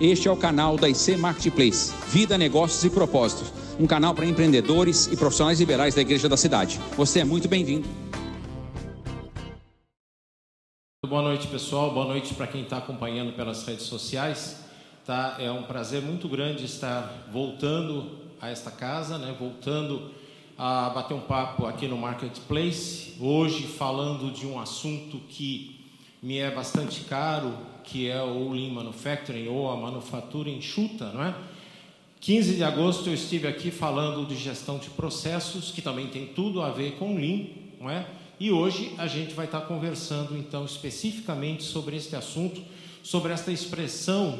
Este é o canal da IC Marketplace, Vida, Negócios e Propósitos, um canal para empreendedores e profissionais liberais da Igreja da Cidade. Você é muito bem-vindo. Boa noite, pessoal. Boa noite para quem está acompanhando pelas redes sociais. Tá? É um prazer muito grande estar voltando a esta casa, né? voltando a bater um papo aqui no Marketplace. Hoje falando de um assunto que me é bastante caro, que é o Lean Manufacturing ou a manufatura enxuta, não é? 15 de agosto eu estive aqui falando de gestão de processos, que também tem tudo a ver com Lean, não é? E hoje a gente vai estar conversando então especificamente sobre este assunto, sobre esta expressão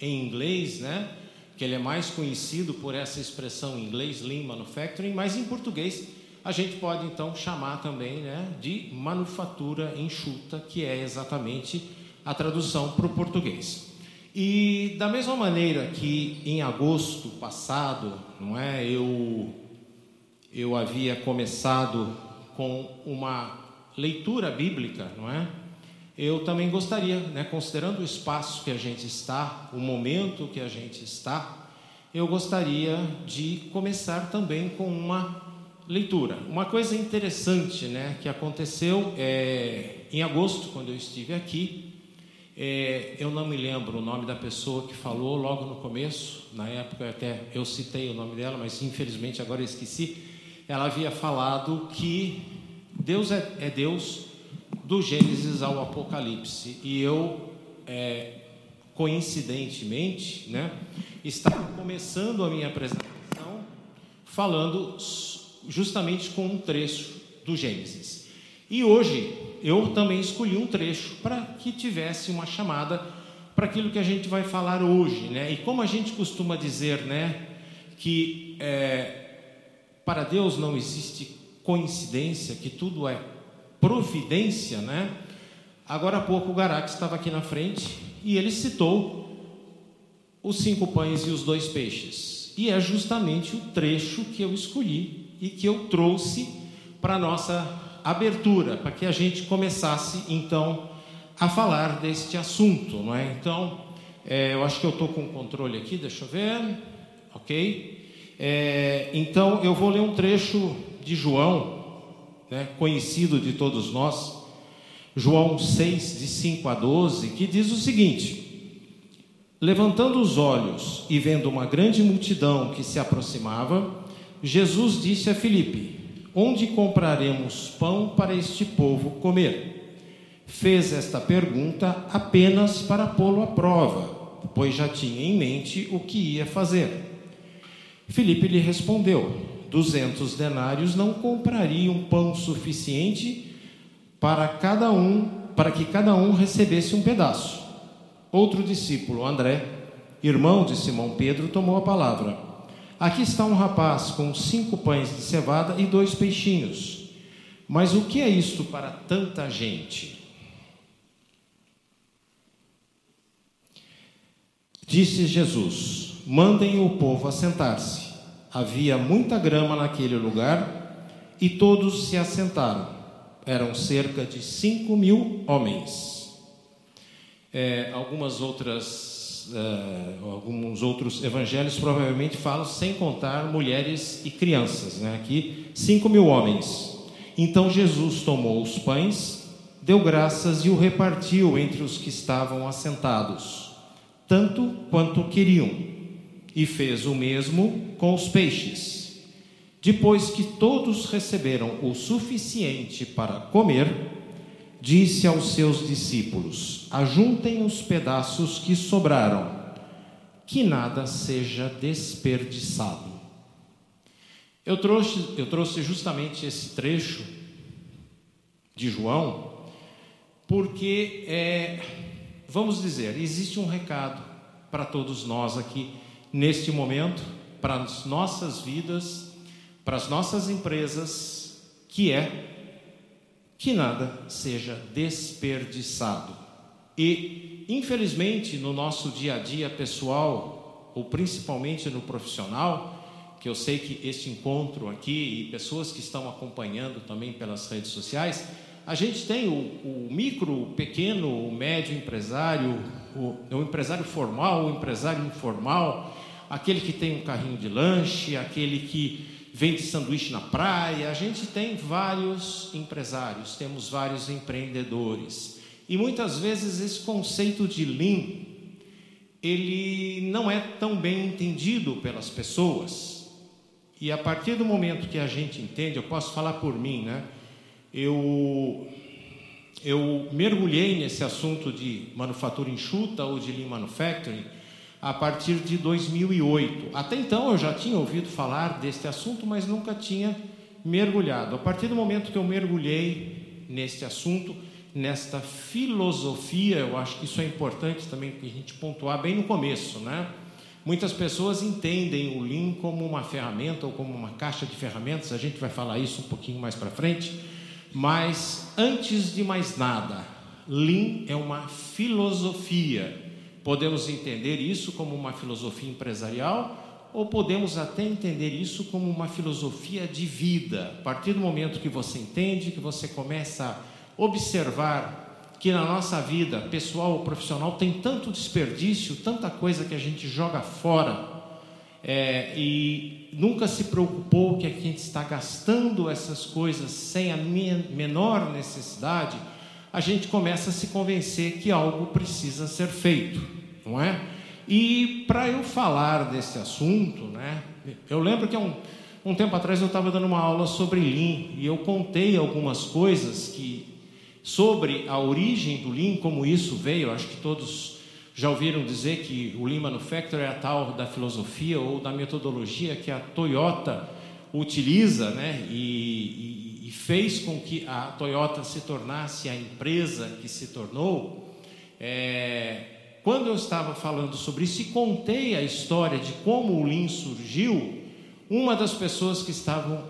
em inglês, né? Que ele é mais conhecido por essa expressão em inglês Lean Manufacturing, mas em português a gente pode então chamar também né, de manufatura enxuta, que é exatamente a tradução para o português. E da mesma maneira que em agosto passado, não é, eu eu havia começado com uma leitura bíblica, não é? Eu também gostaria, né, considerando o espaço que a gente está, o momento que a gente está, eu gostaria de começar também com uma leitura. Uma coisa interessante né, que aconteceu é, em agosto, quando eu estive aqui, é, eu não me lembro o nome da pessoa que falou logo no começo, na época até eu citei o nome dela, mas infelizmente agora eu esqueci. Ela havia falado que Deus é, é Deus do Gênesis ao Apocalipse, e eu, é, coincidentemente, né, estava começando a minha apresentação falando justamente com um trecho do Gênesis. E hoje eu também escolhi um trecho para que tivesse uma chamada para aquilo que a gente vai falar hoje, né? E como a gente costuma dizer, né, que é, para Deus não existe coincidência, que tudo é providência, né? Agora há pouco o Garak estava aqui na frente e ele citou os cinco pães e os dois peixes. E é justamente o trecho que eu escolhi e que eu trouxe para a nossa abertura, para que a gente começasse então a falar deste assunto, não é? Então, é, eu acho que eu estou com o controle aqui, deixa eu ver, ok? É, então, eu vou ler um trecho de João, né, conhecido de todos nós, João 6, de 5 a 12, que diz o seguinte: Levantando os olhos e vendo uma grande multidão que se aproximava, Jesus disse a Filipe: Onde compraremos pão para este povo comer? Fez esta pergunta apenas para pô-lo à prova, pois já tinha em mente o que ia fazer. Filipe lhe respondeu: Duzentos denários não comprariam pão suficiente para cada um, para que cada um recebesse um pedaço. Outro discípulo, André, irmão de Simão Pedro, tomou a palavra. Aqui está um rapaz com cinco pães de cevada e dois peixinhos. Mas o que é isto para tanta gente? Disse Jesus: Mandem o povo assentar-se. Havia muita grama naquele lugar e todos se assentaram. Eram cerca de cinco mil homens. É, algumas outras uh, alguns outros evangelhos provavelmente falam sem contar mulheres e crianças. Né? Aqui, cinco mil homens. Então Jesus tomou os pães, deu graças e o repartiu entre os que estavam assentados, tanto quanto queriam, e fez o mesmo com os peixes. Depois que todos receberam o suficiente para comer, disse aos seus discípulos: Ajuntem os pedaços que sobraram, que nada seja desperdiçado. Eu trouxe, eu trouxe justamente esse trecho de João, porque, é, vamos dizer, existe um recado para todos nós aqui, neste momento, para as nossas vidas, para as nossas empresas, que é que nada seja desperdiçado. E, infelizmente, no nosso dia a dia pessoal, ou principalmente no profissional, que eu sei que este encontro aqui e pessoas que estão acompanhando também pelas redes sociais, A gente tem o, o micro, o pequeno, o médio empresário, o, o empresário formal, o empresário informal, aquele que tem um carrinho de lanche, aquele que vende sanduíche na praia. A gente tem vários empresários, temos vários empreendedores. E muitas vezes esse conceito de Lean, ele não é tão bem entendido pelas pessoas. E a partir do momento que a gente entende, eu posso falar por mim, né? Eu eu mergulhei nesse assunto de manufatura enxuta ou de lean manufacturing a partir de 2008. Até então eu já tinha ouvido falar deste assunto, mas nunca tinha mergulhado. A partir do momento que eu mergulhei neste assunto, nesta filosofia, eu acho que isso é importante também que a gente pontuar bem no começo, né? Muitas pessoas entendem o Lean como uma ferramenta ou como uma caixa de ferramentas, a gente vai falar isso um pouquinho mais para frente, mas antes de mais nada, Lean é uma filosofia. Podemos entender isso como uma filosofia empresarial ou podemos até entender isso como uma filosofia de vida. A partir do momento que você entende, que você começa a observar que na nossa vida, pessoal ou profissional, tem tanto desperdício, tanta coisa que a gente joga fora é, e nunca se preocupou que a gente está gastando essas coisas sem a menor necessidade, a gente começa a se convencer que algo precisa ser feito, não é? E para eu falar desse assunto, né, eu lembro que um, um tempo atrás eu estava dando uma aula sobre Lean e eu contei algumas coisas que sobre a origem do Lean, como isso veio, acho que todos já ouviram dizer que o Lean Manufacturing é a tal da filosofia ou da metodologia que a Toyota utiliza, né? E, e, e fez com que a Toyota se tornasse a empresa que se tornou. É, quando eu estava falando sobre isso e contei a história de como o Lean surgiu, uma das pessoas que estavam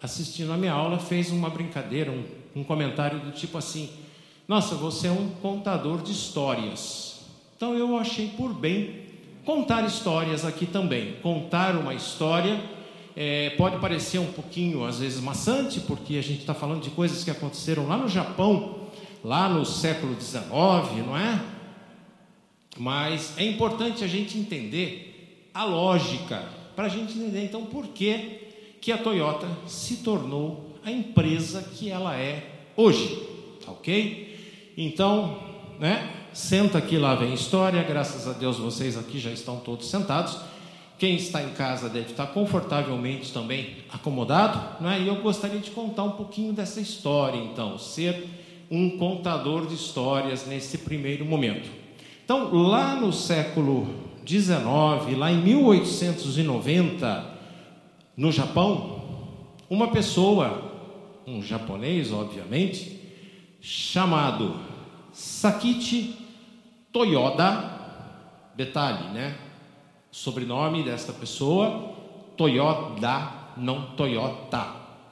assistindo a minha aula fez uma brincadeira, um um comentário do tipo assim: Nossa, você é um contador de histórias. Então eu achei por bem contar histórias aqui também. Contar uma história é, pode parecer um pouquinho, às vezes, maçante, porque a gente está falando de coisas que aconteceram lá no Japão, lá no século XIX, não é? Mas é importante a gente entender a lógica, para a gente entender então por que, que a Toyota se tornou a empresa que ela é hoje, ok? Então, né? Senta aqui, lá vem história. Graças a Deus vocês aqui já estão todos sentados. Quem está em casa deve estar confortavelmente também acomodado, né? E eu gostaria de contar um pouquinho dessa história, então, ser um contador de histórias nesse primeiro momento. Então, lá no século XIX, lá em 1890, no Japão, uma pessoa um japonês, obviamente, chamado Sakichi Toyoda. Detalhe, né? Sobrenome desta pessoa, Toyoda, não Toyota.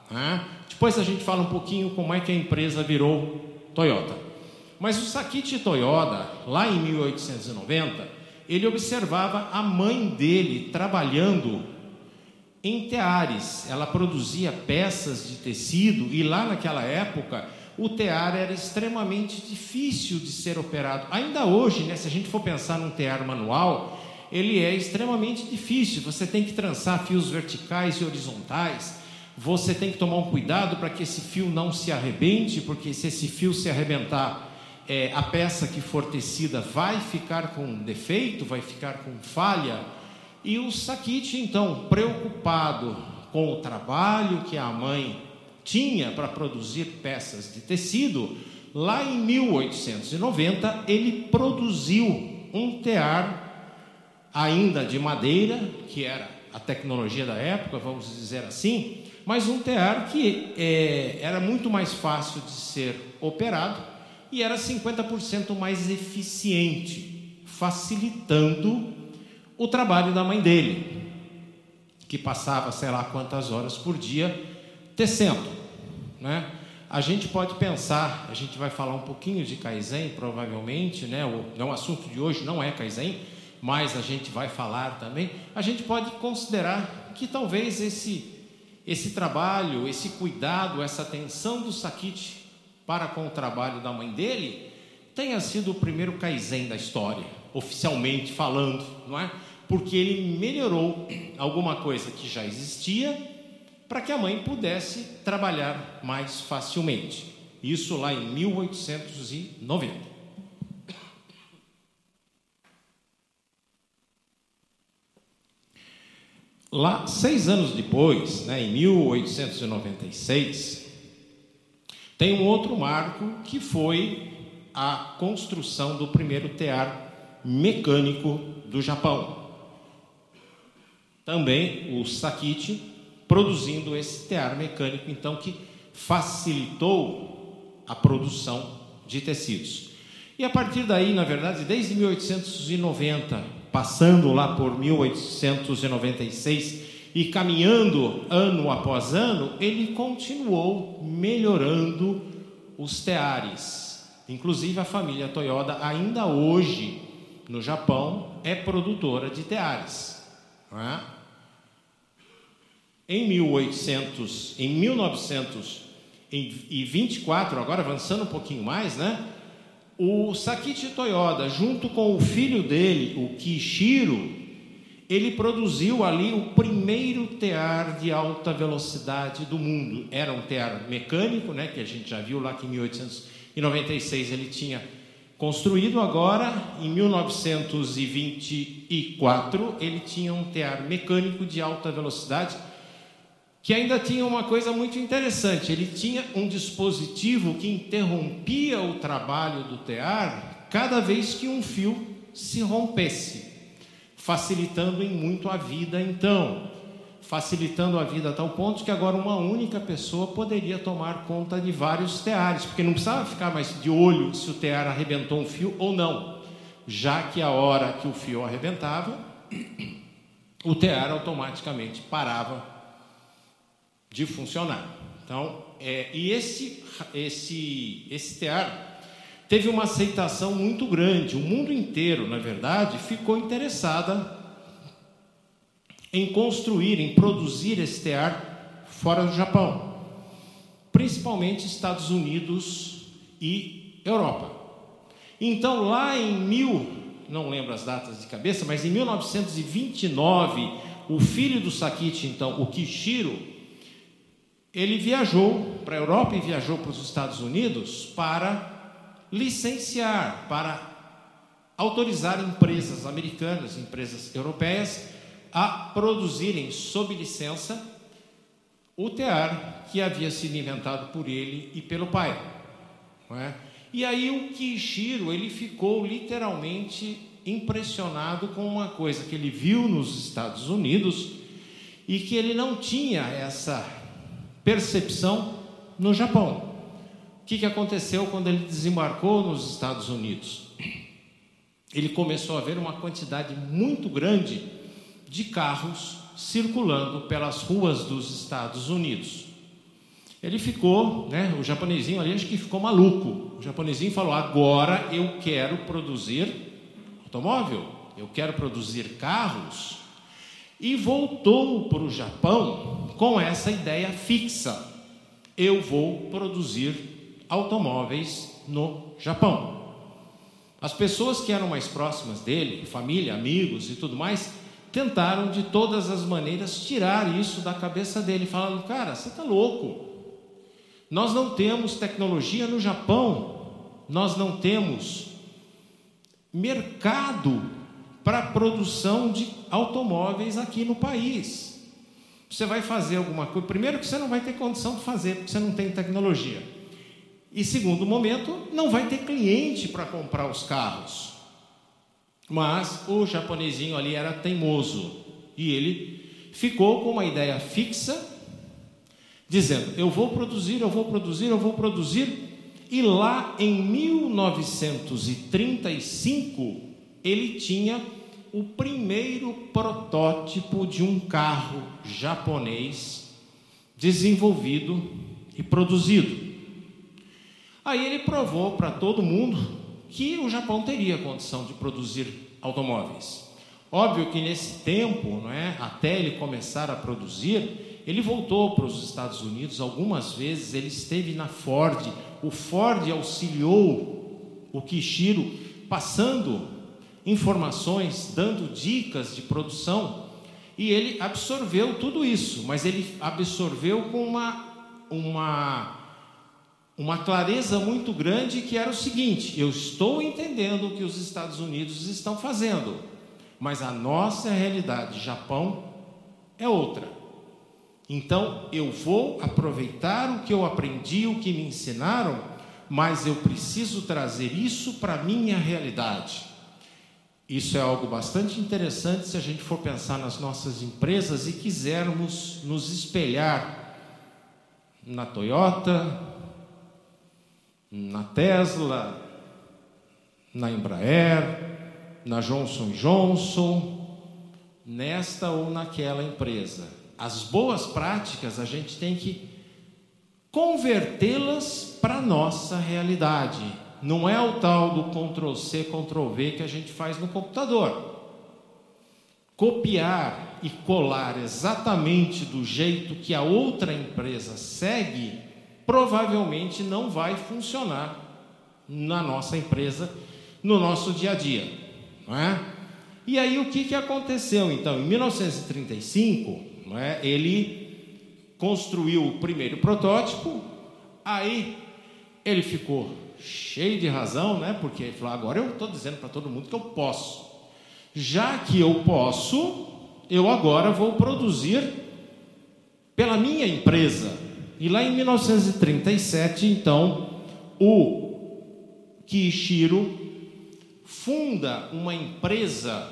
Né? Depois a gente fala um pouquinho como é que a empresa virou Toyota. Mas o Sakichi Toyoda, lá em 1890, ele observava a mãe dele trabalhando em teares. Ela produzia peças de tecido e lá naquela época o tear era extremamente difícil de ser operado. Ainda hoje, né, se a gente for pensar num tear manual, ele é extremamente difícil. Você tem que trançar fios verticais e horizontais. Você tem que tomar um cuidado para que esse fio não se arrebente, porque se esse fio se arrebentar, é, a peça que for tecida vai ficar com defeito, vai ficar com falha. E o Sakit, então, preocupado com o trabalho que a mãe tinha para produzir peças de tecido, lá em 1890 ele produziu um tear ainda de madeira, que era a tecnologia da época, vamos dizer assim, mas um tear que é, era muito mais fácil de ser operado e era 50% mais eficiente, facilitando o trabalho da mãe dele, que passava sei lá quantas horas por dia tecendo. Né? A gente pode pensar, a gente vai falar um pouquinho de Kaizen, provavelmente, né? o, o assunto de hoje não é Kaizen, mas a gente vai falar também. A gente pode considerar que talvez esse, esse trabalho, esse cuidado, essa atenção do Sakit para com o trabalho da mãe dele, tenha sido o primeiro Kaizen da história, oficialmente falando, não é? Porque ele melhorou alguma coisa que já existia para que a mãe pudesse trabalhar mais facilmente. Isso lá em 1890. Lá, seis anos depois, né, em 1896, tem um outro marco que foi a construção do primeiro tear mecânico do Japão. Também o Sakichi produzindo esse tear mecânico, então, que facilitou a produção de tecidos. E a partir daí, na verdade, desde 1890 passando lá por 1896 e caminhando ano após ano, ele continuou melhorando os teares. Inclusive a família Toyota ainda hoje no Japão é produtora de teares. É? Em 1800, em 1924, agora avançando um pouquinho mais, né? O Sakichi Toyoda, junto com o filho dele, o Kishiro, ele produziu ali o primeiro tear de alta velocidade do mundo. Era um tear mecânico, né, que a gente já viu lá que em 1896 ele tinha construído. Agora, em 1924, ele tinha um tear mecânico de alta velocidade que ainda tinha uma coisa muito interessante. Ele tinha um dispositivo que interrompia o trabalho do tear cada vez que um fio se rompesse, facilitando em muito a vida então. Facilitando a vida a tal ponto que agora uma única pessoa poderia tomar conta de vários teares, porque não precisava ficar mais de olho se o tear arrebentou um fio ou não, já que a hora que o fio arrebentava, o tear automaticamente parava de funcionar. Então, é, e esse, esse, esse tear teve uma aceitação muito grande. O mundo inteiro, na verdade, ficou interessada em construir, em produzir esse tear fora do Japão, principalmente Estados Unidos e Europa. Então, lá em mil, não lembro as datas de cabeça, mas em 1929, o filho do Sakichi, então, o Kishiro, ele viajou para a Europa e viajou para os Estados Unidos para licenciar, para autorizar empresas americanas, empresas europeias, a produzirem sob licença o tear que havia sido inventado por ele e pelo pai. É? E aí o Kishiro ele ficou literalmente impressionado com uma coisa que ele viu nos Estados Unidos e que ele não tinha essa percepção no Japão. Que, que aconteceu quando ele desembarcou nos Estados Unidos? Ele começou a ver uma quantidade muito grande de carros circulando pelas ruas dos Estados Unidos. Ele ficou, né, o japonesinho ali acho que ficou maluco. O japonesinho falou: agora eu quero produzir automóvel, eu quero produzir carros e voltou para o Japão com essa ideia fixa: eu vou produzir automóveis no Japão. As pessoas que eram mais próximas dele, família, amigos e tudo mais, tentaram de todas as maneiras tirar isso da cabeça dele, falando: cara, você está louco. Nós não temos tecnologia no Japão, nós não temos mercado para produção de automóveis aqui no país. Você vai fazer alguma coisa, primeiro que você não vai ter condição de fazer, porque você não tem tecnologia. E segundo momento, não vai ter cliente para comprar os carros. Mas o japonesinho ali era teimoso e ele ficou com uma ideia fixa, dizendo: Eu vou produzir, eu vou produzir, eu vou produzir. E lá em 1935, ele tinha o primeiro protótipo de um carro japonês desenvolvido e produzido. Aí ele provou para todo mundo que o Japão teria condição de produzir automóveis. Óbvio que nesse tempo, não é, até ele começar a produzir, ele voltou para os Estados Unidos algumas vezes, ele esteve na Ford o Ford auxiliou o Kishiro passando informações, dando dicas de produção, e ele absorveu tudo isso, mas ele absorveu com uma, uma, uma clareza muito grande que era o seguinte: eu estou entendendo o que os Estados Unidos estão fazendo, mas a nossa realidade, Japão, é outra. Então eu vou aproveitar o que eu aprendi, o que me ensinaram, mas eu preciso trazer isso para a minha realidade. Isso é algo bastante interessante se a gente for pensar nas nossas empresas e quisermos nos espelhar na Toyota, na Tesla, na Embraer, na Johnson Johnson, nesta ou naquela empresa as boas práticas a gente tem que convertê-las para nossa realidade. Não é o tal do Ctrl C, Ctrl V que a gente faz no computador. Copiar e colar exatamente do jeito que a outra empresa segue, provavelmente não vai funcionar na nossa empresa, no nosso dia a dia, não é? E aí o que, que aconteceu então? Em 1935, não é? Ele construiu o primeiro protótipo, aí ele ficou cheio de razão, né? Porque ele falou: agora eu estou dizendo para todo mundo que eu posso. Já que eu posso, eu agora vou produzir pela minha empresa. E lá em 1937, então, o Kishiro funda uma empresa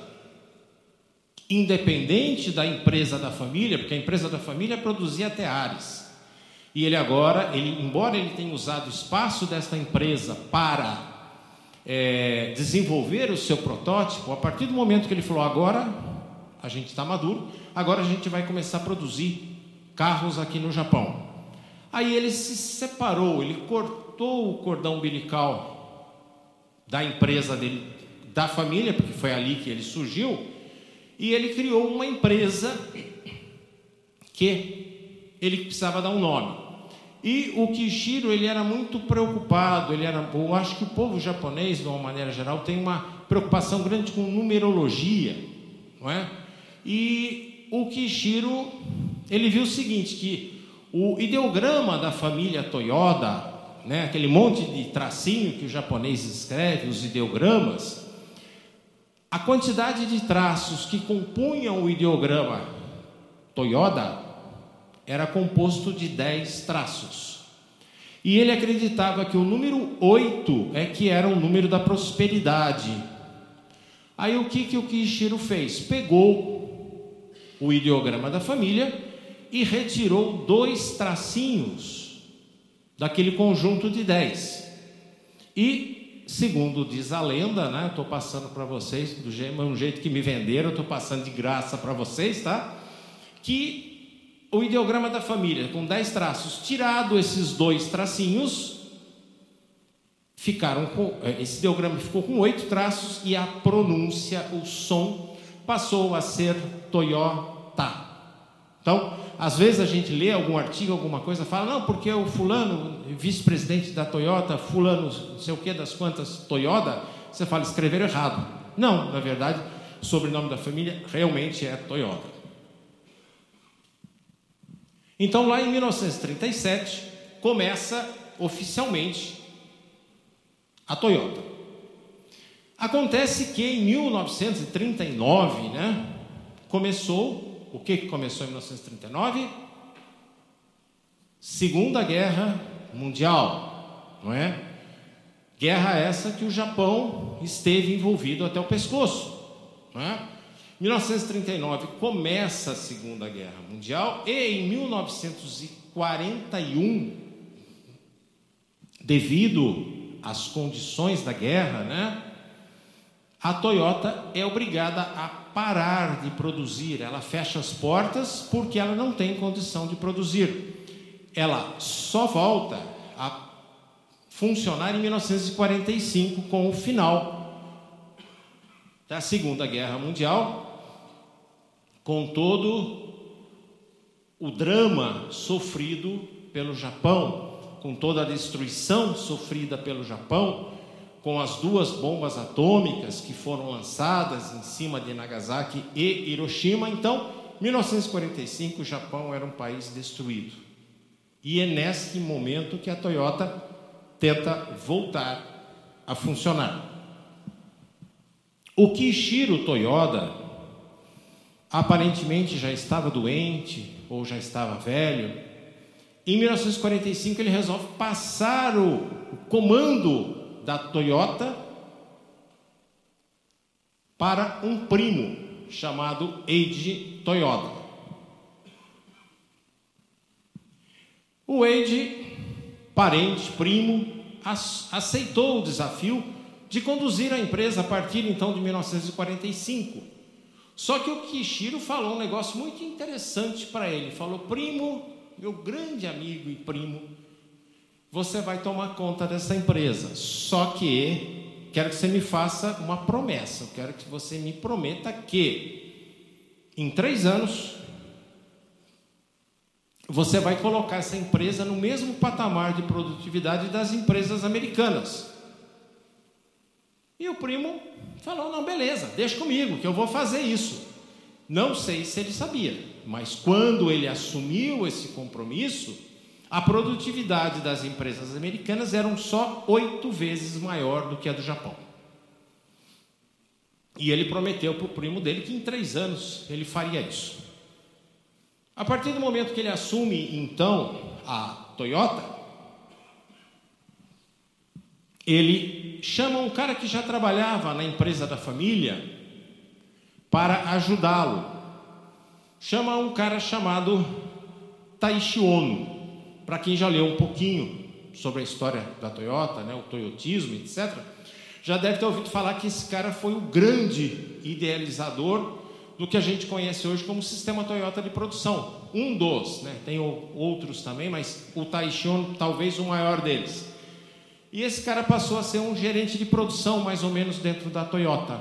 independente da empresa da família, porque a empresa da família produzia teares. E ele agora, ele, embora ele tenha usado o espaço desta empresa para é, desenvolver o seu protótipo, a partir do momento que ele falou agora a gente está maduro, agora a gente vai começar a produzir carros aqui no Japão. Aí ele se separou, ele cortou o cordão umbilical da empresa dele, da família, porque foi ali que ele surgiu, e ele criou uma empresa que ele precisava dar um nome. E o Kishiro ele era muito preocupado, ele era, eu acho que o povo japonês, de uma maneira geral, tem uma preocupação grande com numerologia, não é? E o Kishiro ele viu o seguinte que o ideograma da família Toyoda, né, aquele monte de tracinho que o japonês escreve, os ideogramas, a quantidade de traços que compunham o ideograma Toyoda era composto de 10 traços. E ele acreditava que o número 8 é que era o número da prosperidade. Aí o que, que o Kishiro fez? Pegou o ideograma da família e retirou dois tracinhos daquele conjunto de 10. E segundo diz a lenda, né? Estou passando para vocês do jeito, um jeito que me venderam, estou passando de graça para vocês, tá? Que o ideograma da família com 10 traços, tirado esses dois tracinhos, ficaram com é, esse ideograma ficou com oito traços e a pronúncia, o som passou a ser Toyota. Então, às vezes a gente lê algum artigo, alguma coisa, fala, não, porque o fulano, vice-presidente da Toyota, fulano, não sei o que, das quantas Toyota, você fala, escreveram errado. Não, na verdade, o sobrenome da família realmente é Toyota. Então, lá em 1937, começa oficialmente a Toyota. Acontece que em 1939, né, começou o que começou em 1939? Segunda Guerra Mundial, não é? Guerra essa que o Japão esteve envolvido até o pescoço, não é? 1939 começa a Segunda Guerra Mundial e em 1941, devido às condições da guerra, né? A Toyota é obrigada a parar de produzir, ela fecha as portas porque ela não tem condição de produzir. Ela só volta a funcionar em 1945 com o final da Segunda Guerra Mundial, com todo o drama sofrido pelo Japão com toda a destruição sofrida pelo Japão, com as duas bombas atômicas que foram lançadas em cima de Nagasaki e Hiroshima. Então, 1945, o Japão era um país destruído. E é nesse momento que a Toyota tenta voltar a funcionar. O Kishiro Toyoda aparentemente já estava doente ou já estava velho. Em 1945 ele resolve passar o comando da Toyota para um primo chamado Eiji Toyoda. O Eiji, parente, primo, aceitou o desafio de conduzir a empresa a partir então de 1945. Só que o Kishiro falou um negócio muito interessante para ele. Falou: "Primo, meu grande amigo e primo, você vai tomar conta dessa empresa. Só que quero que você me faça uma promessa. Eu quero que você me prometa que em três anos você vai colocar essa empresa no mesmo patamar de produtividade das empresas americanas. E o primo falou: não, beleza, deixa comigo, que eu vou fazer isso. Não sei se ele sabia, mas quando ele assumiu esse compromisso, a produtividade das empresas americanas eram só oito vezes maior do que a do Japão. E ele prometeu para o primo dele que em três anos ele faria isso. A partir do momento que ele assume, então, a Toyota, ele chama um cara que já trabalhava na empresa da família para ajudá-lo. Chama um cara chamado Taishi Ono para quem já leu um pouquinho sobre a história da Toyota, né, o toyotismo, etc., já deve ter ouvido falar que esse cara foi o grande idealizador do que a gente conhece hoje como sistema Toyota de produção. Um dos, né? tem outros também, mas o Taishion talvez o maior deles. E esse cara passou a ser um gerente de produção, mais ou menos, dentro da Toyota.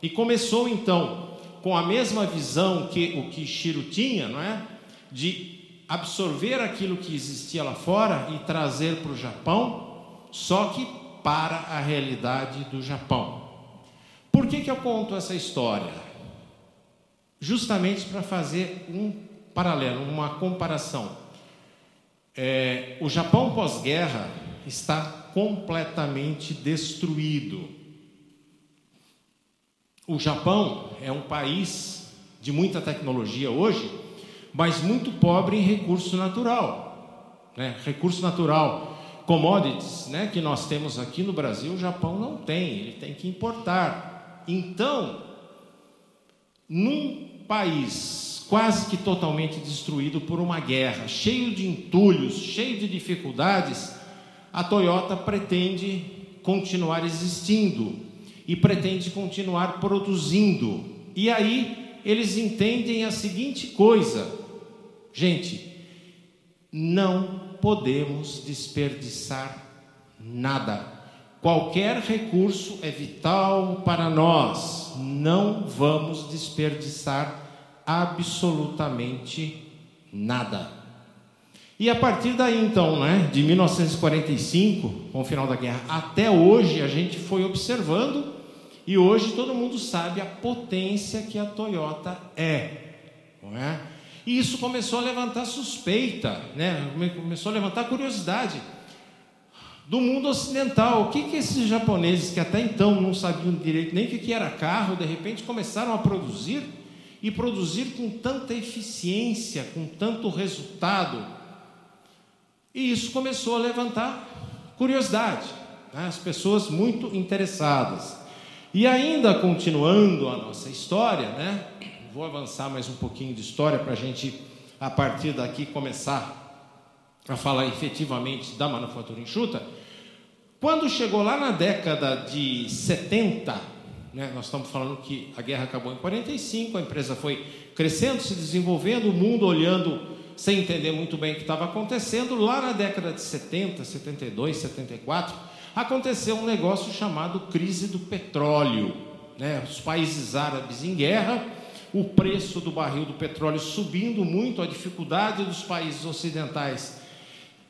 E começou então com a mesma visão que o Kishiro tinha, não é? De absorver aquilo que existia lá fora e trazer para o Japão, só que para a realidade do Japão. Por que, que eu conto essa história? Justamente para fazer um paralelo, uma comparação. É, o Japão pós-guerra está completamente destruído. O Japão é um país de muita tecnologia hoje, mas muito pobre em recurso natural. Né? Recurso natural, commodities, né, que nós temos aqui no Brasil, o Japão não tem, ele tem que importar. Então, num país quase que totalmente destruído por uma guerra, cheio de entulhos, cheio de dificuldades, a Toyota pretende continuar existindo e pretende continuar produzindo. E aí eles entendem a seguinte coisa: Gente, não podemos desperdiçar nada. Qualquer recurso é vital para nós. Não vamos desperdiçar absolutamente nada. E a partir daí, então, né, de 1945, com o final da guerra, até hoje, a gente foi observando e hoje todo mundo sabe a potência que a Toyota é. Não é? E isso começou a levantar suspeita, né? começou a levantar curiosidade do mundo ocidental. O que, que esses japoneses, que até então não sabiam direito nem o que era carro, de repente começaram a produzir e produzir com tanta eficiência, com tanto resultado. E isso começou a levantar curiosidade, né? as pessoas muito interessadas. E ainda continuando a nossa história, né? Vou avançar mais um pouquinho de história para a gente, a partir daqui, começar a falar efetivamente da manufatura enxuta. Quando chegou lá na década de 70, né, nós estamos falando que a guerra acabou em 45, a empresa foi crescendo, se desenvolvendo, o mundo olhando sem entender muito bem o que estava acontecendo. Lá na década de 70, 72, 74, aconteceu um negócio chamado crise do petróleo. Né? Os países árabes em guerra o preço do barril do petróleo subindo muito, a dificuldade dos países ocidentais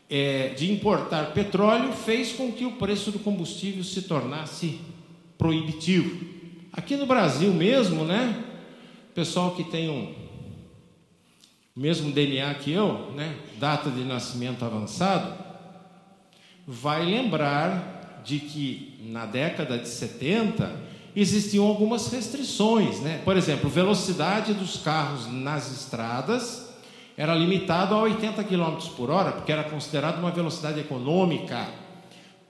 é, de importar petróleo fez com que o preço do combustível se tornasse proibitivo. Aqui no Brasil mesmo, né? Pessoal que tem um mesmo DNA que eu, né? Data de nascimento avançado, vai lembrar de que na década de 70 existiam algumas restrições, né? Por exemplo, velocidade dos carros nas estradas era limitado a 80 km por hora, porque era considerado uma velocidade econômica.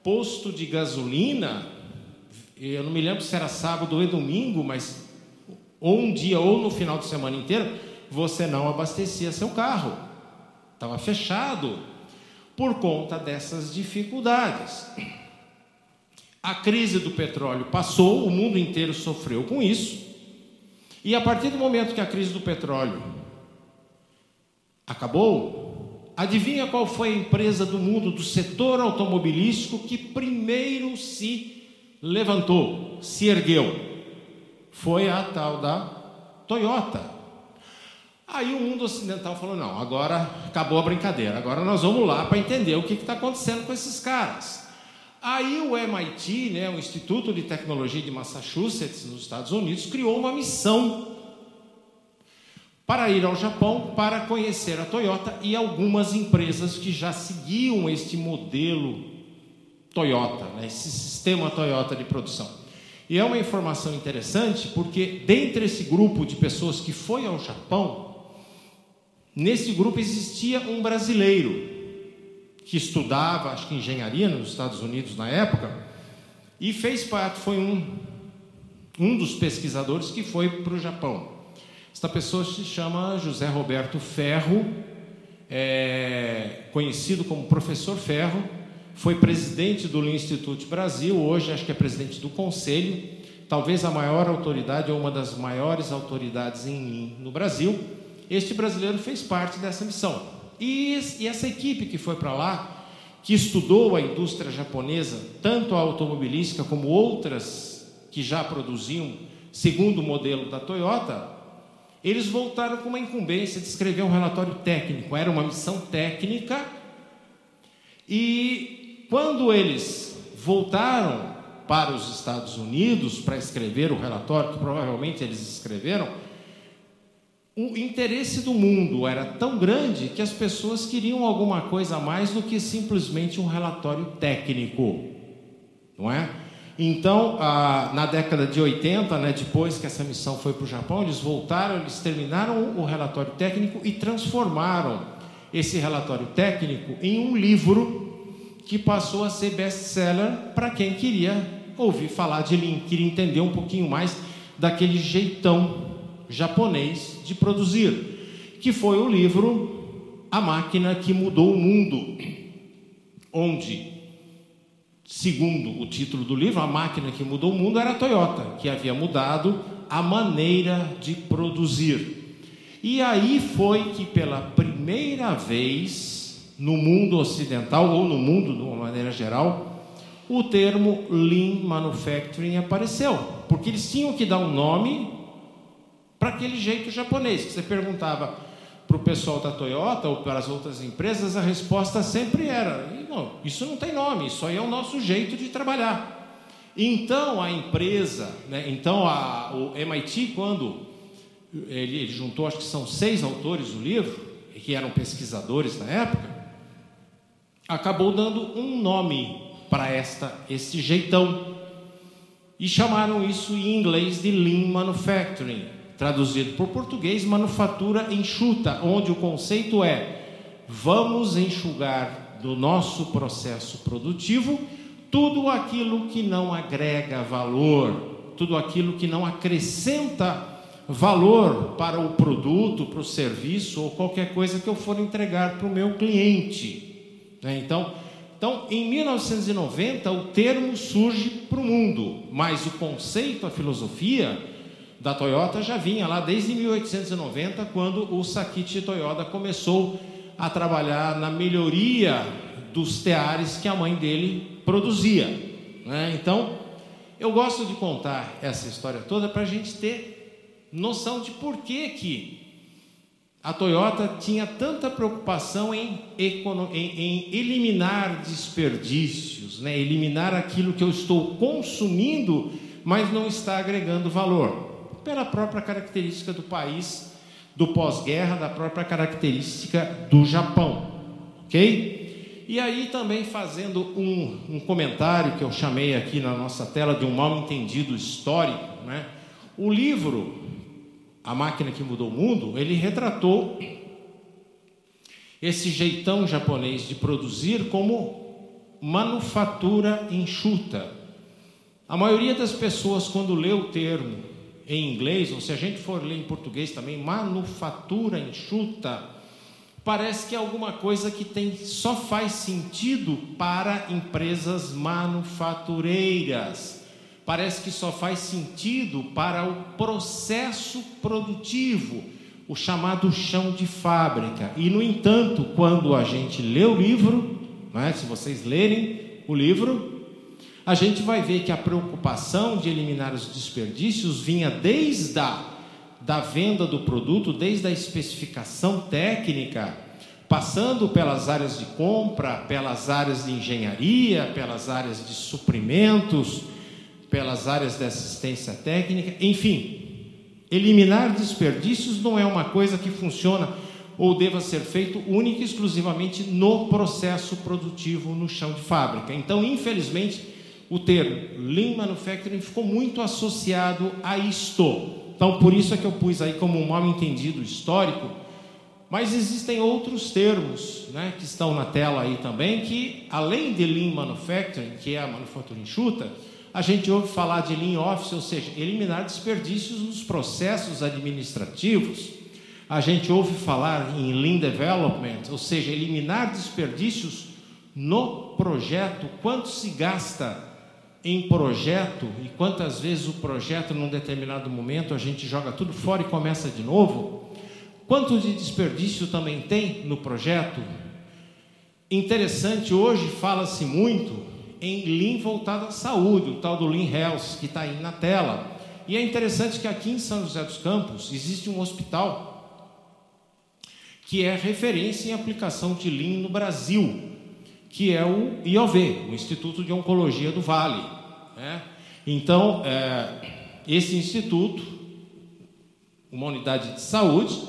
Posto de gasolina, eu não me lembro se era sábado ou domingo, mas ou um dia ou no final de semana inteiro, você não abastecia seu carro. Estava fechado por conta dessas dificuldades. A crise do petróleo passou, o mundo inteiro sofreu com isso. E a partir do momento que a crise do petróleo acabou, adivinha qual foi a empresa do mundo do setor automobilístico que primeiro se levantou, se ergueu? Foi a tal da Toyota. Aí o mundo ocidental falou: não, agora acabou a brincadeira, agora nós vamos lá para entender o que está acontecendo com esses caras. Aí o MIT, né, o Instituto de Tecnologia de Massachusetts, nos Estados Unidos, criou uma missão para ir ao Japão para conhecer a Toyota e algumas empresas que já seguiam este modelo Toyota, né, esse sistema Toyota de produção. E é uma informação interessante porque, dentre esse grupo de pessoas que foi ao Japão, nesse grupo existia um brasileiro, que estudava, acho que engenharia nos Estados Unidos na época, e fez parte, foi um, um dos pesquisadores que foi para o Japão. Esta pessoa se chama José Roberto Ferro, é, conhecido como Professor Ferro, foi presidente do Instituto Brasil, hoje acho que é presidente do Conselho, talvez a maior autoridade ou uma das maiores autoridades em no Brasil. Este brasileiro fez parte dessa missão. E, e essa equipe que foi para lá, que estudou a indústria japonesa, tanto a automobilística como outras que já produziam segundo o modelo da Toyota, eles voltaram com uma incumbência de escrever um relatório técnico. Era uma missão técnica. E quando eles voltaram para os Estados Unidos para escrever o relatório, que provavelmente eles escreveram, o interesse do mundo era tão grande que as pessoas queriam alguma coisa a mais do que simplesmente um relatório técnico, não é? Então, na década de 80, né, depois que essa missão foi para o Japão, eles voltaram, eles terminaram o relatório técnico e transformaram esse relatório técnico em um livro que passou a ser best-seller para quem queria ouvir falar de Lean, queria entender um pouquinho mais daquele jeitão japonês de produzir, que foi o livro A Máquina que Mudou o Mundo, onde, segundo o título do livro, a máquina que mudou o mundo era a Toyota, que havia mudado a maneira de produzir. E aí foi que pela primeira vez no mundo ocidental ou no mundo de uma maneira geral, o termo Lean Manufacturing apareceu, porque eles tinham que dar um nome para aquele jeito japonês, que você perguntava para o pessoal da Toyota ou para as outras empresas, a resposta sempre era: não, isso não tem nome, isso aí é o nosso jeito de trabalhar. Então a empresa, né, então a, o MIT, quando ele, ele juntou, acho que são seis autores do livro, que eram pesquisadores na época, acabou dando um nome para esta esse jeitão e chamaram isso em inglês de Lean Manufacturing traduzido por português, manufatura enxuta, onde o conceito é: vamos enxugar do nosso processo produtivo tudo aquilo que não agrega valor, tudo aquilo que não acrescenta valor para o produto, para o serviço ou qualquer coisa que eu for entregar para o meu cliente. Né? Então, então, em 1990, o termo surge para o mundo, mas o conceito, a filosofia, da Toyota já vinha lá desde 1890, quando o Sakichi Toyota começou a trabalhar na melhoria dos teares que a mãe dele produzia. Né? Então, eu gosto de contar essa história toda para a gente ter noção de por que, que a Toyota tinha tanta preocupação em, em, em eliminar desperdícios, né? eliminar aquilo que eu estou consumindo, mas não está agregando valor, pela própria característica do país, do pós-guerra, da própria característica do Japão, ok? E aí também fazendo um, um comentário que eu chamei aqui na nossa tela de um mal entendido histórico, né? O livro a Máquina que Mudou o Mundo, ele retratou esse jeitão japonês de produzir como manufatura enxuta. A maioria das pessoas, quando lê o termo em inglês, ou se a gente for ler em português também, manufatura enxuta, parece que é alguma coisa que tem, só faz sentido para empresas manufatureiras parece que só faz sentido para o processo produtivo, o chamado chão de fábrica. E, no entanto, quando a gente lê o livro, né, se vocês lerem o livro, a gente vai ver que a preocupação de eliminar os desperdícios vinha desde a da venda do produto, desde a especificação técnica, passando pelas áreas de compra, pelas áreas de engenharia, pelas áreas de suprimentos, pelas áreas de assistência técnica, enfim, eliminar desperdícios não é uma coisa que funciona ou deva ser feito única e exclusivamente no processo produtivo no chão de fábrica. Então, infelizmente, o termo Lean Manufacturing ficou muito associado a isto. Então, por isso é que eu pus aí como um mal entendido histórico, mas existem outros termos né, que estão na tela aí também, que além de Lean Manufacturing, que é a manufatura enxuta, a gente ouve falar de Lean Office, ou seja, eliminar desperdícios nos processos administrativos. A gente ouve falar em Lean Development, ou seja, eliminar desperdícios no projeto. Quanto se gasta em projeto e quantas vezes o projeto, num determinado momento, a gente joga tudo fora e começa de novo? Quanto de desperdício também tem no projeto? Interessante, hoje fala-se muito em Lean voltado à saúde, o tal do Lean Health, que está aí na tela. E é interessante que aqui em São José dos Campos existe um hospital que é referência em aplicação de Lean no Brasil, que é o IOV, o Instituto de Oncologia do Vale. Né? Então, é, esse instituto, uma unidade de saúde,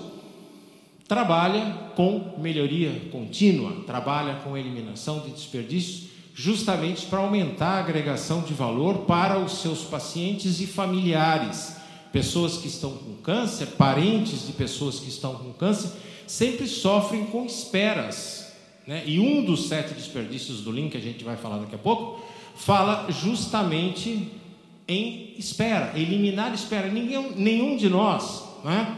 trabalha com melhoria contínua, trabalha com eliminação de desperdícios justamente para aumentar a agregação de valor para os seus pacientes e familiares. Pessoas que estão com câncer, parentes de pessoas que estão com câncer, sempre sofrem com esperas. Né? E um dos sete desperdícios do Lean, que a gente vai falar daqui a pouco, fala justamente em espera, eliminar espera. Ninguém, nenhum de nós, né?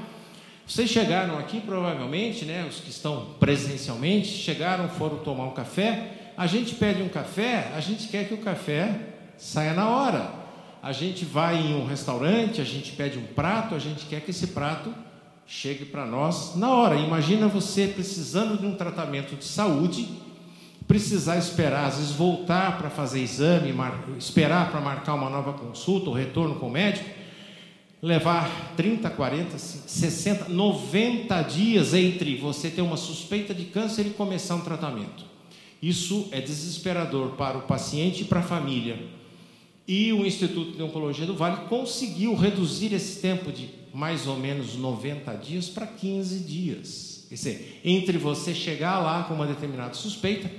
Vocês chegaram aqui, provavelmente, né, os que estão presencialmente, chegaram, foram tomar um café, a gente pede um café, a gente quer que o café saia na hora. A gente vai em um restaurante, a gente pede um prato, a gente quer que esse prato chegue para nós na hora. Imagina você precisando de um tratamento de saúde, precisar esperar, às vezes voltar para fazer exame, esperar para marcar uma nova consulta, o retorno com o médico, levar 30, 40, 60, 90 dias entre você ter uma suspeita de câncer e começar um tratamento. Isso é desesperador para o paciente e para a família. E o Instituto de Oncologia do Vale conseguiu reduzir esse tempo de mais ou menos 90 dias para 15 dias. Quer dizer, entre você chegar lá com uma determinada suspeita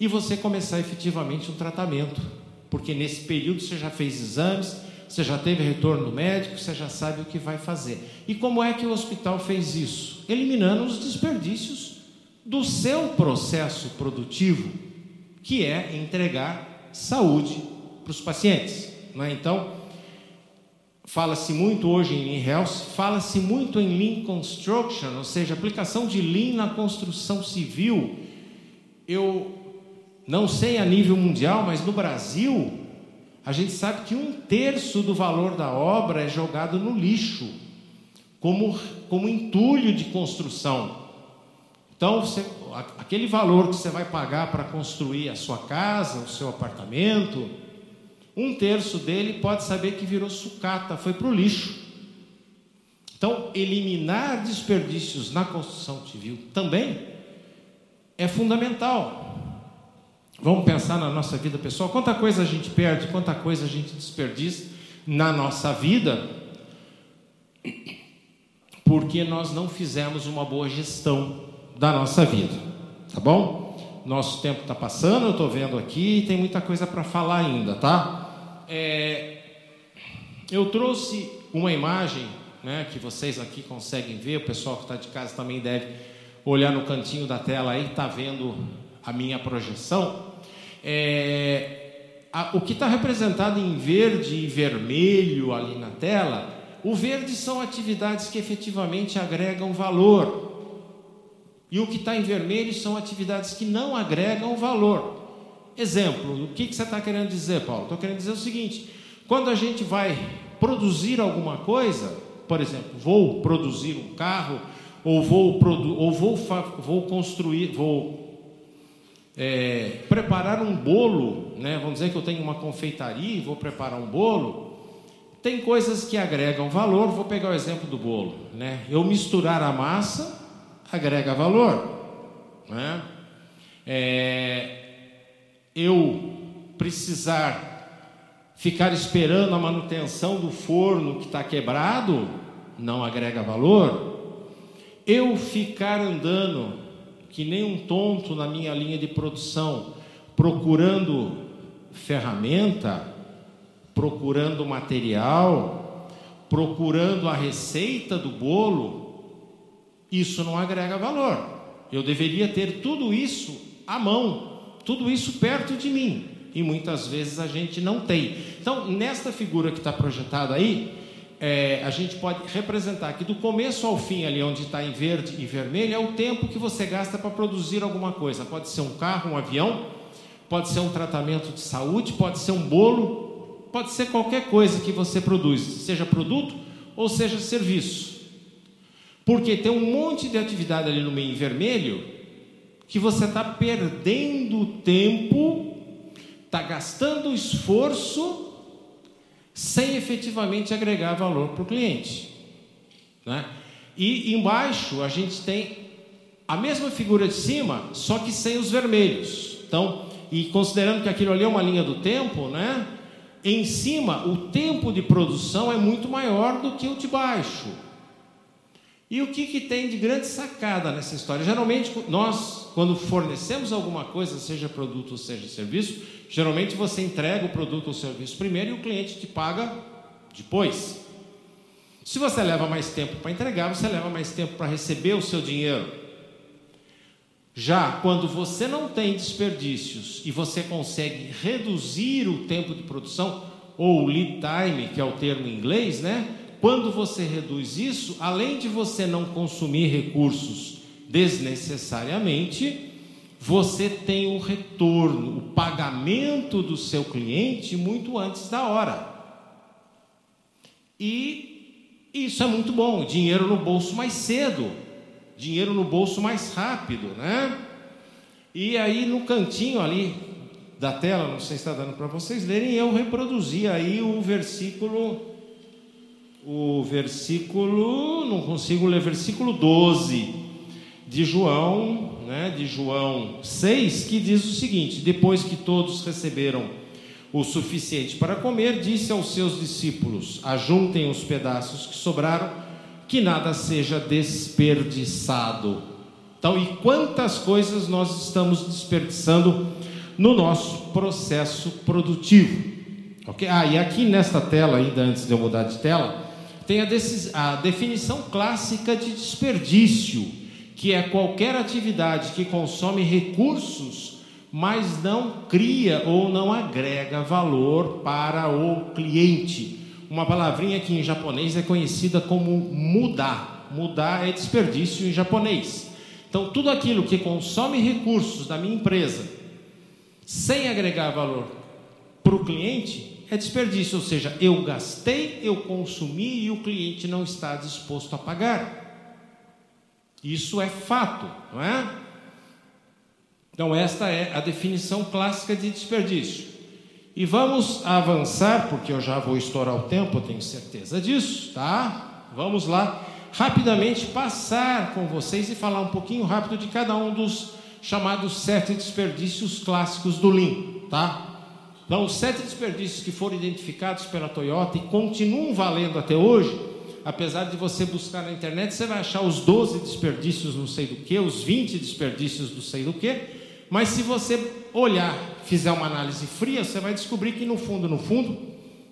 e você começar efetivamente um tratamento. Porque nesse período você já fez exames, você já teve retorno do médico, você já sabe o que vai fazer. E como é que o hospital fez isso? Eliminando os desperdícios do seu processo produtivo, que é entregar saúde para os pacientes. Não é? Então, fala-se muito hoje em Lean Health, fala-se muito em Lean Construction, ou seja, aplicação de Lean na construção civil. Eu não sei a nível mundial, mas no Brasil, a gente sabe que um terço do valor da obra é jogado no lixo, como, como entulho de construção. Então, você, aquele valor que você vai pagar para construir a sua casa, o seu apartamento, um terço dele pode saber que virou sucata, foi para o lixo. Então, eliminar desperdícios na construção civil também é fundamental. Vamos pensar na nossa vida pessoal, quanta coisa a gente perde, quanta coisa a gente desperdiça na nossa vida, porque nós não fizemos uma boa gestão da nossa vida, tá bom? Nosso tempo está passando, eu estou vendo aqui, tem muita coisa para falar ainda, tá? É, eu trouxe uma imagem, né, que vocês aqui conseguem ver, o pessoal que está de casa também deve olhar no cantinho da tela aí, está vendo a minha projeção. É, a, o que está representado em verde e vermelho ali na tela, o verde são atividades que efetivamente agregam valor. E o que está em vermelho são atividades que não agregam valor. Exemplo, o que, que você está querendo dizer, Paulo? Estou querendo dizer o seguinte: quando a gente vai produzir alguma coisa, por exemplo, vou produzir um carro, ou vou, ou vou, vou construir, vou é, preparar um bolo, né? vamos dizer que eu tenho uma confeitaria e vou preparar um bolo, tem coisas que agregam valor, vou pegar o exemplo do bolo. Né? Eu misturar a massa agrega valor. Né? É, eu precisar ficar esperando a manutenção do forno que está quebrado não agrega valor. Eu ficar andando que nem um tonto na minha linha de produção, procurando ferramenta, procurando material, procurando a receita do bolo, isso não agrega valor. Eu deveria ter tudo isso à mão, tudo isso perto de mim. E muitas vezes a gente não tem. Então, nesta figura que está projetada aí, é, a gente pode representar que do começo ao fim, ali onde está em verde e vermelho, é o tempo que você gasta para produzir alguma coisa. Pode ser um carro, um avião, pode ser um tratamento de saúde, pode ser um bolo, pode ser qualquer coisa que você produz, seja produto ou seja serviço. Porque tem um monte de atividade ali no meio em vermelho que você está perdendo tempo, está gastando esforço sem efetivamente agregar valor para o cliente. Né? E embaixo a gente tem a mesma figura de cima, só que sem os vermelhos. Então, e considerando que aquilo ali é uma linha do tempo, né? Em cima, o tempo de produção é muito maior do que o de baixo. E o que, que tem de grande sacada nessa história? Geralmente, nós, quando fornecemos alguma coisa, seja produto ou seja serviço, geralmente você entrega o produto ou serviço primeiro e o cliente te paga depois. Se você leva mais tempo para entregar, você leva mais tempo para receber o seu dinheiro. Já quando você não tem desperdícios e você consegue reduzir o tempo de produção, ou lead time, que é o termo em inglês, né? Quando você reduz isso, além de você não consumir recursos desnecessariamente, você tem o retorno, o pagamento do seu cliente muito antes da hora. E isso é muito bom, dinheiro no bolso mais cedo, dinheiro no bolso mais rápido, né? E aí no cantinho ali da tela, não sei se está dando para vocês lerem, eu reproduzi aí o versículo o versículo, não consigo ler, versículo 12 de João, né, de João 6, que diz o seguinte: Depois que todos receberam o suficiente para comer, disse aos seus discípulos: Ajuntem os pedaços que sobraram, que nada seja desperdiçado. Então, e quantas coisas nós estamos desperdiçando no nosso processo produtivo? Ok? Ah, e aqui nesta tela, ainda antes de eu mudar de tela, tem a, a definição clássica de desperdício, que é qualquer atividade que consome recursos, mas não cria ou não agrega valor para o cliente. Uma palavrinha que em japonês é conhecida como mudar. Mudar é desperdício em japonês. Então, tudo aquilo que consome recursos da minha empresa sem agregar valor para o cliente é desperdício, ou seja, eu gastei, eu consumi e o cliente não está disposto a pagar. Isso é fato, não é? Então, esta é a definição clássica de desperdício. E vamos avançar, porque eu já vou estourar o tempo, eu tenho certeza disso, tá? Vamos lá, rapidamente passar com vocês e falar um pouquinho rápido de cada um dos chamados sete desperdícios clássicos do Lean, tá? Então, os sete desperdícios que foram identificados pela Toyota e continuam valendo até hoje, apesar de você buscar na internet, você vai achar os 12 desperdícios não sei do que, os 20 desperdícios do sei do que, mas se você olhar, fizer uma análise fria, você vai descobrir que no fundo, no fundo,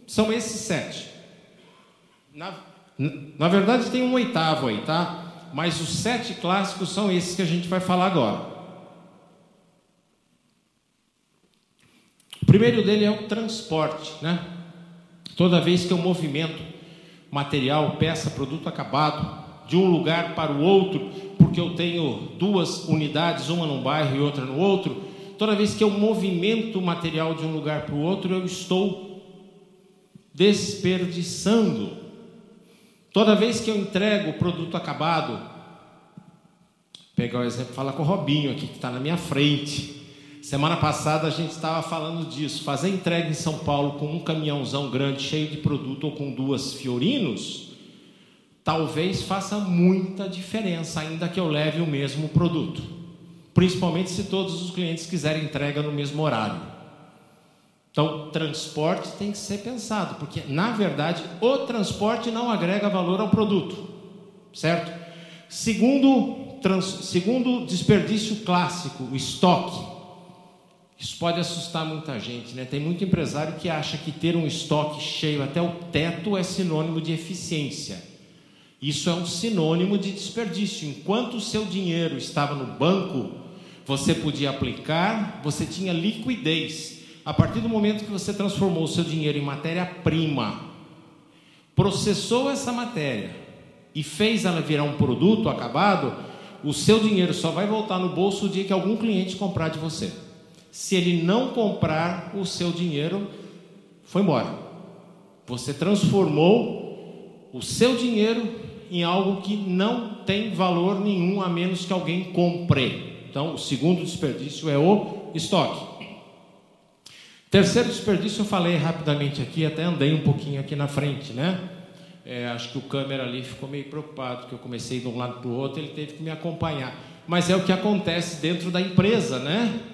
são esses sete. Na, na verdade, tem um oitavo aí, tá? Mas os sete clássicos são esses que a gente vai falar agora. O primeiro dele é o transporte, né? Toda vez que eu movimento material, peça, produto acabado, de um lugar para o outro, porque eu tenho duas unidades, uma num bairro e outra no outro, toda vez que eu movimento material de um lugar para o outro, eu estou desperdiçando. Toda vez que eu entrego o produto acabado, pegar o exemplo, falar com o Robinho aqui que está na minha frente. Semana passada a gente estava falando disso. Fazer entrega em São Paulo com um caminhãozão grande cheio de produto ou com duas Fiorinos, talvez faça muita diferença, ainda que eu leve o mesmo produto. Principalmente se todos os clientes quiserem entrega no mesmo horário. Então, transporte tem que ser pensado, porque na verdade o transporte não agrega valor ao produto, certo? Segundo, trans, segundo desperdício clássico, o estoque. Isso pode assustar muita gente, né? Tem muito empresário que acha que ter um estoque cheio até o teto é sinônimo de eficiência. Isso é um sinônimo de desperdício. Enquanto o seu dinheiro estava no banco, você podia aplicar, você tinha liquidez. A partir do momento que você transformou o seu dinheiro em matéria-prima, processou essa matéria e fez ela virar um produto acabado, o seu dinheiro só vai voltar no bolso o dia que algum cliente comprar de você. Se ele não comprar, o seu dinheiro foi embora. Você transformou o seu dinheiro em algo que não tem valor nenhum a menos que alguém compre. Então, o segundo desperdício é o estoque. Terceiro desperdício, eu falei rapidamente aqui, até andei um pouquinho aqui na frente, né? É, acho que o câmera ali ficou meio preocupado, que eu comecei de um lado para o outro, ele teve que me acompanhar. Mas é o que acontece dentro da empresa, né?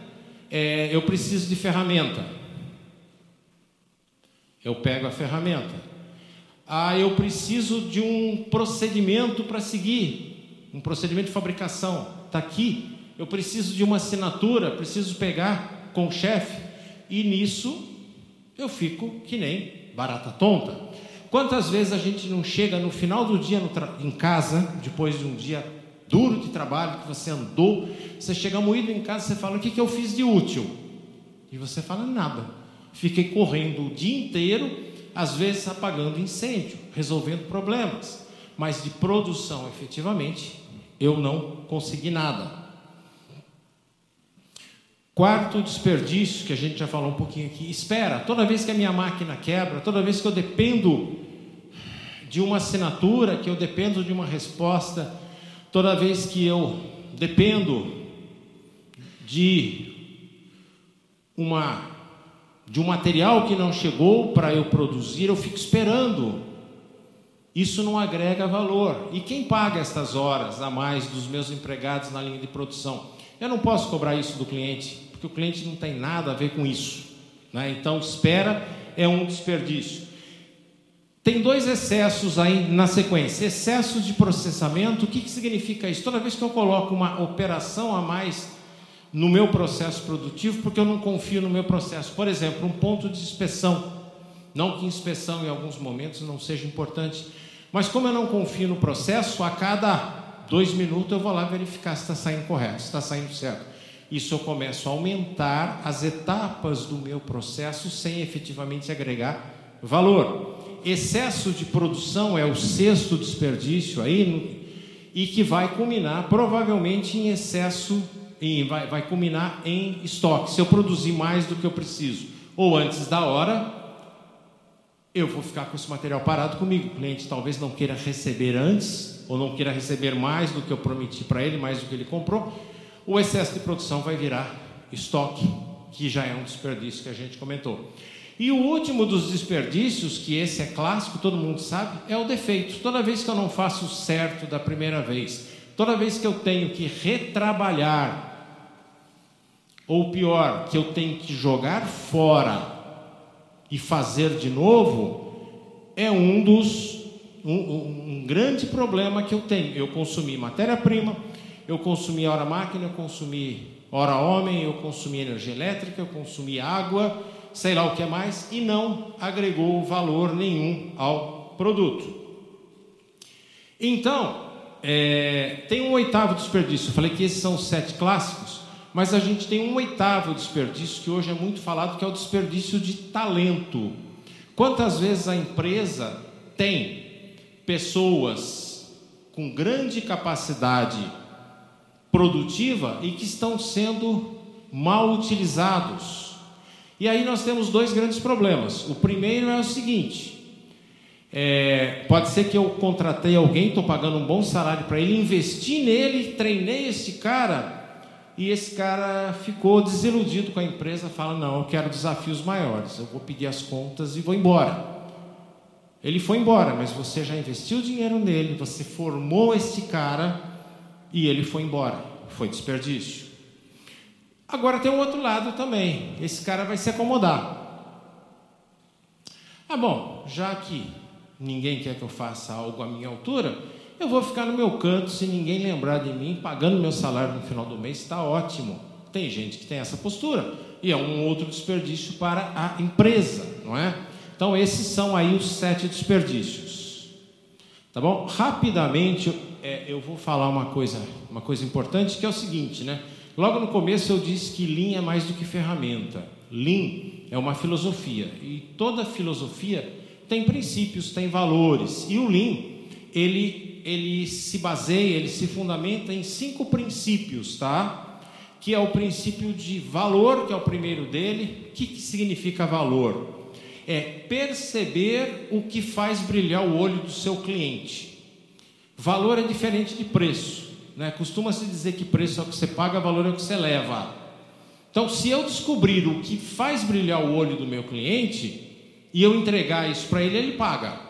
É, eu preciso de ferramenta. Eu pego a ferramenta. Ah, eu preciso de um procedimento para seguir, um procedimento de fabricação. Está aqui. Eu preciso de uma assinatura, preciso pegar com o chefe. E nisso eu fico que nem barata tonta. Quantas vezes a gente não chega no final do dia em casa, depois de um dia duro de trabalho que você andou, você chega moído em casa, você fala: O que, que eu fiz de útil? E você fala: Nada. Fiquei correndo o dia inteiro, às vezes apagando incêndio, resolvendo problemas, mas de produção efetivamente eu não consegui nada. Quarto desperdício, que a gente já falou um pouquinho aqui, espera. Toda vez que a minha máquina quebra, toda vez que eu dependo de uma assinatura, que eu dependo de uma resposta, Toda vez que eu dependo de uma de um material que não chegou para eu produzir, eu fico esperando. Isso não agrega valor. E quem paga estas horas a mais dos meus empregados na linha de produção? Eu não posso cobrar isso do cliente, porque o cliente não tem nada a ver com isso. Né? Então, espera é um desperdício. Tem dois excessos aí na sequência. Excesso de processamento, o que, que significa isso? Toda vez que eu coloco uma operação a mais no meu processo produtivo, porque eu não confio no meu processo. Por exemplo, um ponto de inspeção. Não que inspeção em alguns momentos não seja importante, mas como eu não confio no processo, a cada dois minutos eu vou lá verificar se está saindo correto, se está saindo certo. Isso eu começo a aumentar as etapas do meu processo sem efetivamente agregar valor excesso de produção é o sexto desperdício aí, e que vai culminar provavelmente em excesso, em, vai, vai culminar em estoque. Se eu produzir mais do que eu preciso, ou antes da hora, eu vou ficar com esse material parado comigo. O cliente talvez não queira receber antes, ou não queira receber mais do que eu prometi para ele, mais do que ele comprou. O excesso de produção vai virar estoque, que já é um desperdício que a gente comentou. E o último dos desperdícios, que esse é clássico, todo mundo sabe, é o defeito. Toda vez que eu não faço certo da primeira vez, toda vez que eu tenho que retrabalhar, ou pior, que eu tenho que jogar fora e fazer de novo, é um dos um, um, grande problema que eu tenho. Eu consumi matéria-prima, eu consumi hora máquina, eu consumi hora homem, eu consumi energia elétrica, eu consumi água sei lá o que é mais, e não agregou valor nenhum ao produto. Então, é, tem um oitavo desperdício. Eu falei que esses são os sete clássicos, mas a gente tem um oitavo desperdício que hoje é muito falado, que é o desperdício de talento. Quantas vezes a empresa tem pessoas com grande capacidade produtiva e que estão sendo mal utilizados? E aí nós temos dois grandes problemas. O primeiro é o seguinte: é, pode ser que eu contratei alguém, estou pagando um bom salário para ele, investi nele, treinei esse cara, e esse cara ficou desiludido com a empresa, fala: Não, eu quero desafios maiores, eu vou pedir as contas e vou embora. Ele foi embora, mas você já investiu dinheiro nele, você formou esse cara e ele foi embora. Foi desperdício. Agora tem o outro lado também. Esse cara vai se acomodar. Ah, bom, já que ninguém quer que eu faça algo à minha altura, eu vou ficar no meu canto se ninguém lembrar de mim, pagando meu salário no final do mês, está ótimo. Tem gente que tem essa postura e é um outro desperdício para a empresa, não é? Então esses são aí os sete desperdícios, tá bom? Rapidamente é, eu vou falar uma coisa, uma coisa importante que é o seguinte, né? Logo no começo eu disse que Lean é mais do que ferramenta. Lean é uma filosofia e toda filosofia tem princípios, tem valores. E o Lean, ele, ele se baseia, ele se fundamenta em cinco princípios, tá? Que é o princípio de valor, que é o primeiro dele. O que, que significa valor? É perceber o que faz brilhar o olho do seu cliente. Valor é diferente de preço. Né? Costuma-se dizer que preço é o que você paga, valor é o que você leva. Então, se eu descobrir o que faz brilhar o olho do meu cliente e eu entregar isso para ele, ele paga.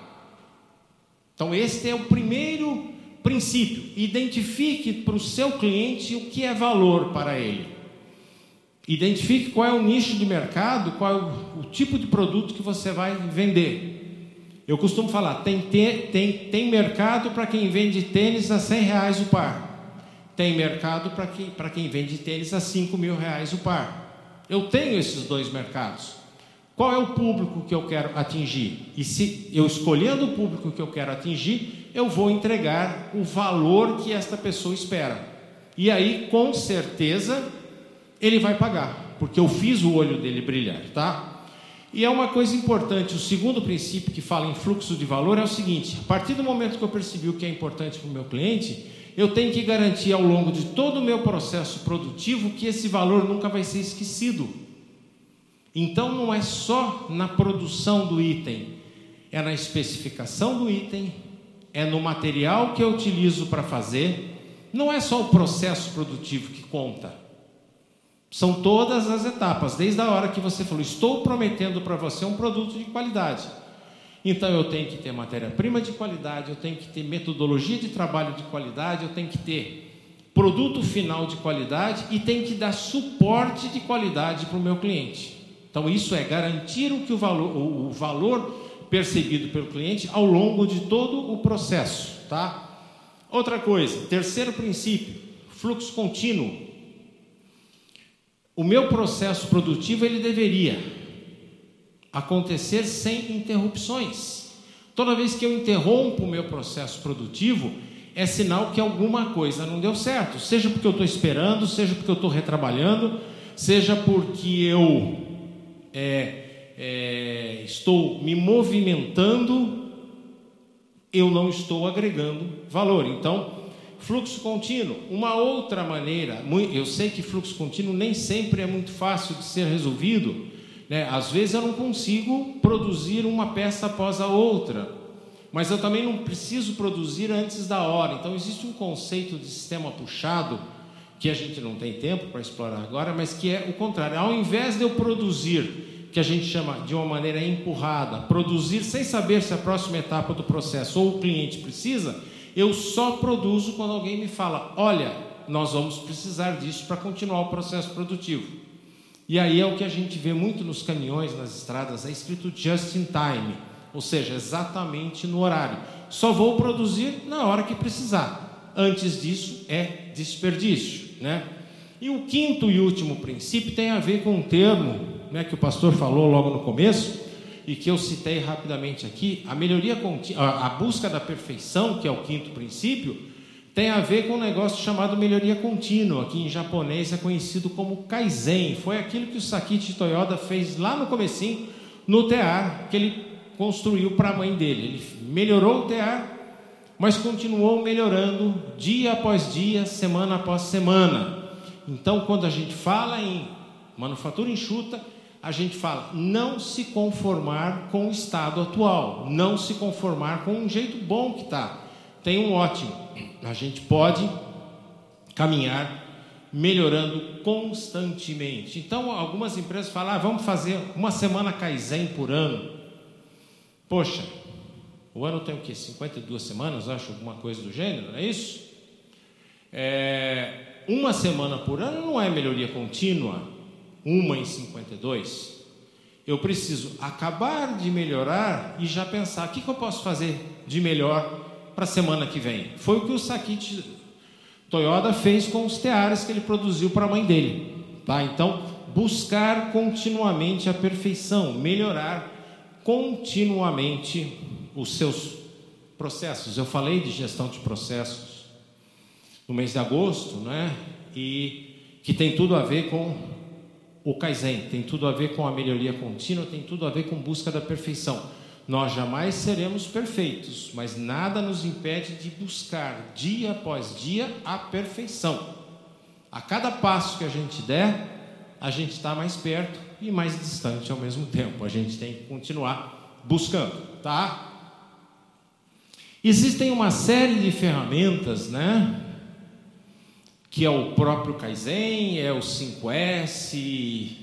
Então, este é o primeiro princípio. Identifique para o seu cliente o que é valor para ele. Identifique qual é o nicho de mercado, qual é o, tipo de produto que você vai vender. Eu costumo falar, tem, tem, tem mercado para quem vende tênis a 100 reais o par. Tem mercado para quem, quem vende tênis a 5 mil reais o par. Eu tenho esses dois mercados. Qual é o público que eu quero atingir? E se eu escolhendo o público que eu quero atingir, eu vou entregar o valor que esta pessoa espera. E aí, com certeza, ele vai pagar, porque eu fiz o olho dele brilhar, tá? E é uma coisa importante, o segundo princípio que fala em fluxo de valor é o seguinte: a partir do momento que eu percebi o que é importante para o meu cliente, eu tenho que garantir ao longo de todo o meu processo produtivo que esse valor nunca vai ser esquecido. Então não é só na produção do item, é na especificação do item, é no material que eu utilizo para fazer, não é só o processo produtivo que conta. São todas as etapas, desde a hora que você falou, estou prometendo para você um produto de qualidade. Então eu tenho que ter matéria-prima de qualidade, eu tenho que ter metodologia de trabalho de qualidade, eu tenho que ter produto final de qualidade e tenho que dar suporte de qualidade para o meu cliente. Então isso é garantir o que o valor, o valor percebido pelo cliente ao longo de todo o processo, tá? Outra coisa, terceiro princípio, fluxo contínuo. O meu processo produtivo ele deveria acontecer sem interrupções. Toda vez que eu interrompo o meu processo produtivo, é sinal que alguma coisa não deu certo, seja porque eu estou esperando, seja porque eu estou retrabalhando, seja porque eu é, é, estou me movimentando, eu não estou agregando valor. Então, fluxo contínuo, uma outra maneira, eu sei que fluxo contínuo nem sempre é muito fácil de ser resolvido, né? Às vezes eu não consigo produzir uma peça após a outra, mas eu também não preciso produzir antes da hora. Então existe um conceito de sistema puxado que a gente não tem tempo para explorar agora, mas que é o contrário. Ao invés de eu produzir que a gente chama de uma maneira empurrada, produzir sem saber se a próxima etapa do processo ou o cliente precisa, eu só produzo quando alguém me fala: olha, nós vamos precisar disso para continuar o processo produtivo. E aí é o que a gente vê muito nos caminhões, nas estradas, é escrito just in time, ou seja, exatamente no horário. Só vou produzir na hora que precisar. Antes disso é desperdício, né? E o quinto e último princípio tem a ver com um termo né, que o pastor falou logo no começo e que eu citei rapidamente aqui. A melhoria contínua, a busca da perfeição, que é o quinto princípio, tem a ver com um negócio chamado melhoria contínua, que em japonês é conhecido como Kaizen. Foi aquilo que o Sakichi Toyoda fez lá no comecinho, no tear, que ele construiu para a mãe dele. Ele melhorou o tear, mas continuou melhorando dia após dia, semana após semana. Então, quando a gente fala em manufatura enxuta, a gente fala não se conformar com o estado atual, não se conformar com um jeito bom que está. Tem um ótimo. A gente pode caminhar melhorando constantemente. Então, algumas empresas falam: ah, vamos fazer uma semana Kaizen por ano. Poxa, o ano tem o quê? 52 semanas, acho, alguma coisa do gênero, não é isso? É, uma semana por ano não é melhoria contínua, uma em 52. Eu preciso acabar de melhorar e já pensar: o que, que eu posso fazer de melhor para a semana que vem? Foi o que o Sakichi Toyota fez com os teares que ele produziu para a mãe dele. Tá? Então, buscar continuamente a perfeição, melhorar continuamente os seus processos. Eu falei de gestão de processos no mês de agosto, né? E que tem tudo a ver com o Kaizen, tem tudo a ver com a melhoria contínua, tem tudo a ver com busca da perfeição. Nós jamais seremos perfeitos, mas nada nos impede de buscar dia após dia a perfeição. A cada passo que a gente der, a gente está mais perto e mais distante ao mesmo tempo. A gente tem que continuar buscando, tá? Existem uma série de ferramentas, né? que é o próprio Kaizen, é o 5S,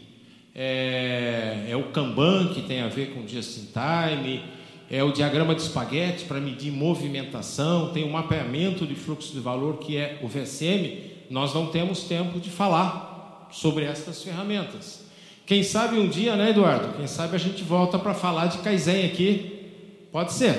é, é, o Kanban, que tem a ver com Just in Time, é o diagrama de espaguete para medir movimentação, tem o mapeamento de fluxo de valor, que é o VSM. Nós não temos tempo de falar sobre essas ferramentas. Quem sabe um dia, né, Eduardo? Quem sabe a gente volta para falar de Kaizen aqui. Pode ser.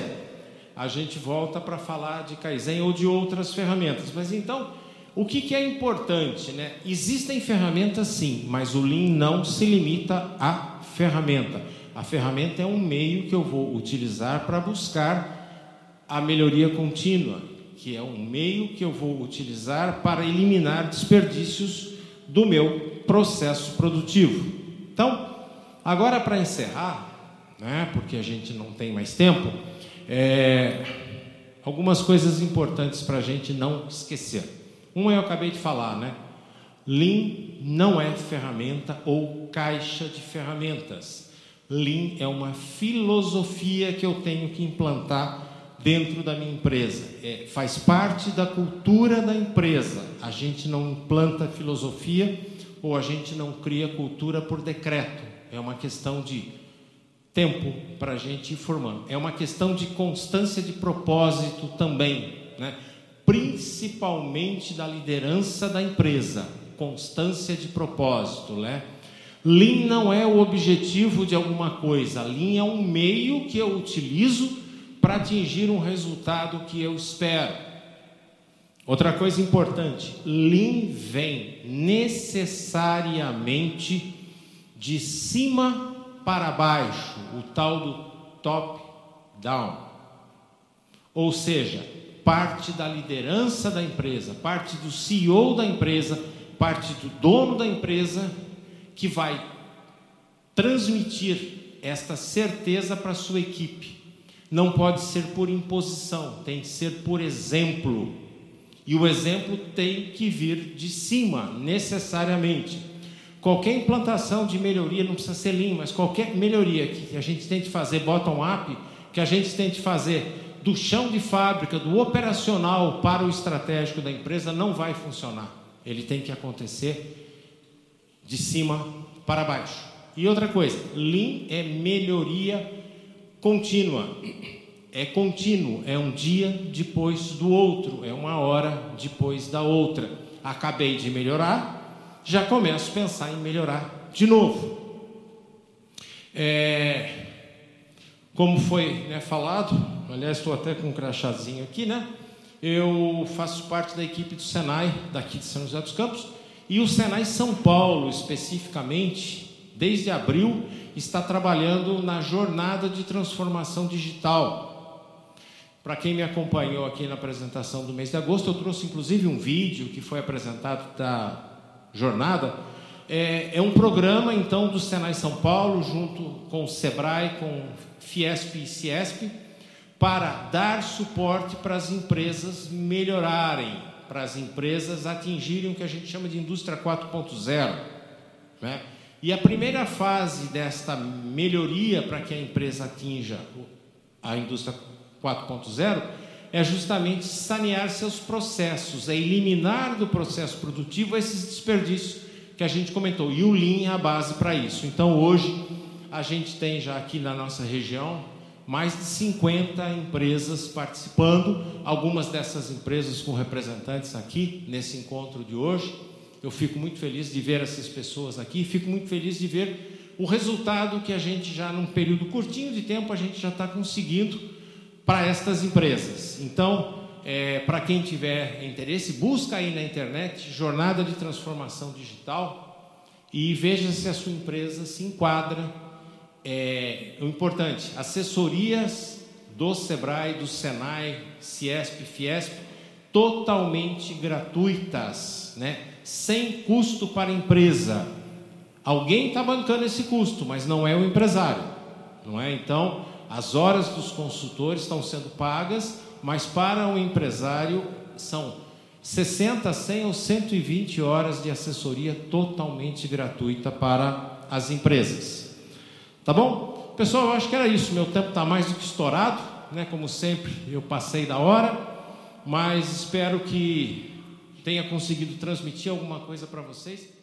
A gente volta para falar de Kaizen ou de outras ferramentas. Mas então, o que, que, é importante? Né? Existem ferramentas sim, mas o Lean não se limita à ferramenta. A ferramenta é um meio que eu vou utilizar para buscar a melhoria contínua, que é um meio que eu vou utilizar para eliminar desperdícios do meu processo produtivo. Então, agora para encerrar, né, porque a gente não tem mais tempo, é, algumas coisas importantes para a gente não esquecer. Um eu acabei de falar, né? Lean não é ferramenta ou caixa de ferramentas. Lean é uma filosofia que eu tenho que implantar dentro da minha empresa. É, faz parte da cultura da empresa. A gente não implanta filosofia ou a gente não cria cultura por decreto. É uma questão de tempo para a gente ir formando. É uma questão de constância de propósito também. Né? Principalmente da liderança da empresa, constância de propósito, né? Lean não é o objetivo de alguma coisa, Lean é um meio que eu utilizo para atingir um resultado que eu espero. Outra coisa importante, Lean vem necessariamente de cima para baixo, o tal do top down. Ou seja, parte da liderança da empresa, parte do CEO da empresa, parte do dono da empresa, que vai transmitir esta certeza para a sua equipe. Não pode ser por imposição, tem que ser por exemplo. E o exemplo tem que vir de cima, necessariamente. Qualquer implantação de melhoria, não precisa ser lean, mas qualquer melhoria que a gente tente fazer bottom-up, que a gente tente fazer do chão de fábrica, do operacional para o estratégico da empresa não vai funcionar. Ele tem que acontecer de cima para baixo. E outra coisa, Lean é melhoria contínua. É contínuo, é um dia depois do outro, é uma hora depois da outra. Acabei de melhorar, já começo a pensar em melhorar de novo. É, como foi né, falado, aliás, estou até com um crachazinho aqui, né? Eu faço parte da equipe do Senai, daqui de São José dos Campos, e o Senai São Paulo, especificamente, desde abril, está trabalhando na jornada de transformação digital. Para quem me acompanhou aqui na apresentação do mês de agosto, eu trouxe inclusive um vídeo que foi apresentado da jornada. É, é um programa, então, do Senai São Paulo, junto com o SEBRAE, com Fiesp e Ciesp, para dar suporte para as empresas melhorarem, para as empresas atingirem o que a gente chama de indústria 4.0. Né? E a primeira fase desta melhoria para que a empresa atinja a indústria 4.0 é justamente sanear seus processos, é eliminar do processo produtivo esses desperdícios que a gente comentou. E o Lean é a base para isso. Então, hoje, a gente tem já aqui na nossa região mais de 50 empresas participando, algumas dessas empresas com representantes aqui nesse encontro de hoje. Eu fico muito feliz de ver essas pessoas aqui, fico muito feliz de ver o resultado que a gente já, num período curtinho de tempo, a gente já está conseguindo para estas empresas. Então, é, para quem tiver interesse, busca aí na internet Jornada de Transformação Digital e veja se a sua empresa se enquadra é, o importante, assessorias do Sebrae, do Senai, Ciesp, Fiesp, totalmente gratuitas, né? sem custo para a empresa. Alguém está bancando esse custo, mas não é o empresário, não é? Então, as horas dos consultores estão sendo pagas, mas para o empresário são 60, 100 ou 120 horas de assessoria totalmente gratuita para as empresas. Tá bom? Pessoal, eu acho que era isso. Meu tempo está mais do que estourado, né? Como sempre, eu passei da hora, mas espero que tenha conseguido transmitir alguma coisa para vocês.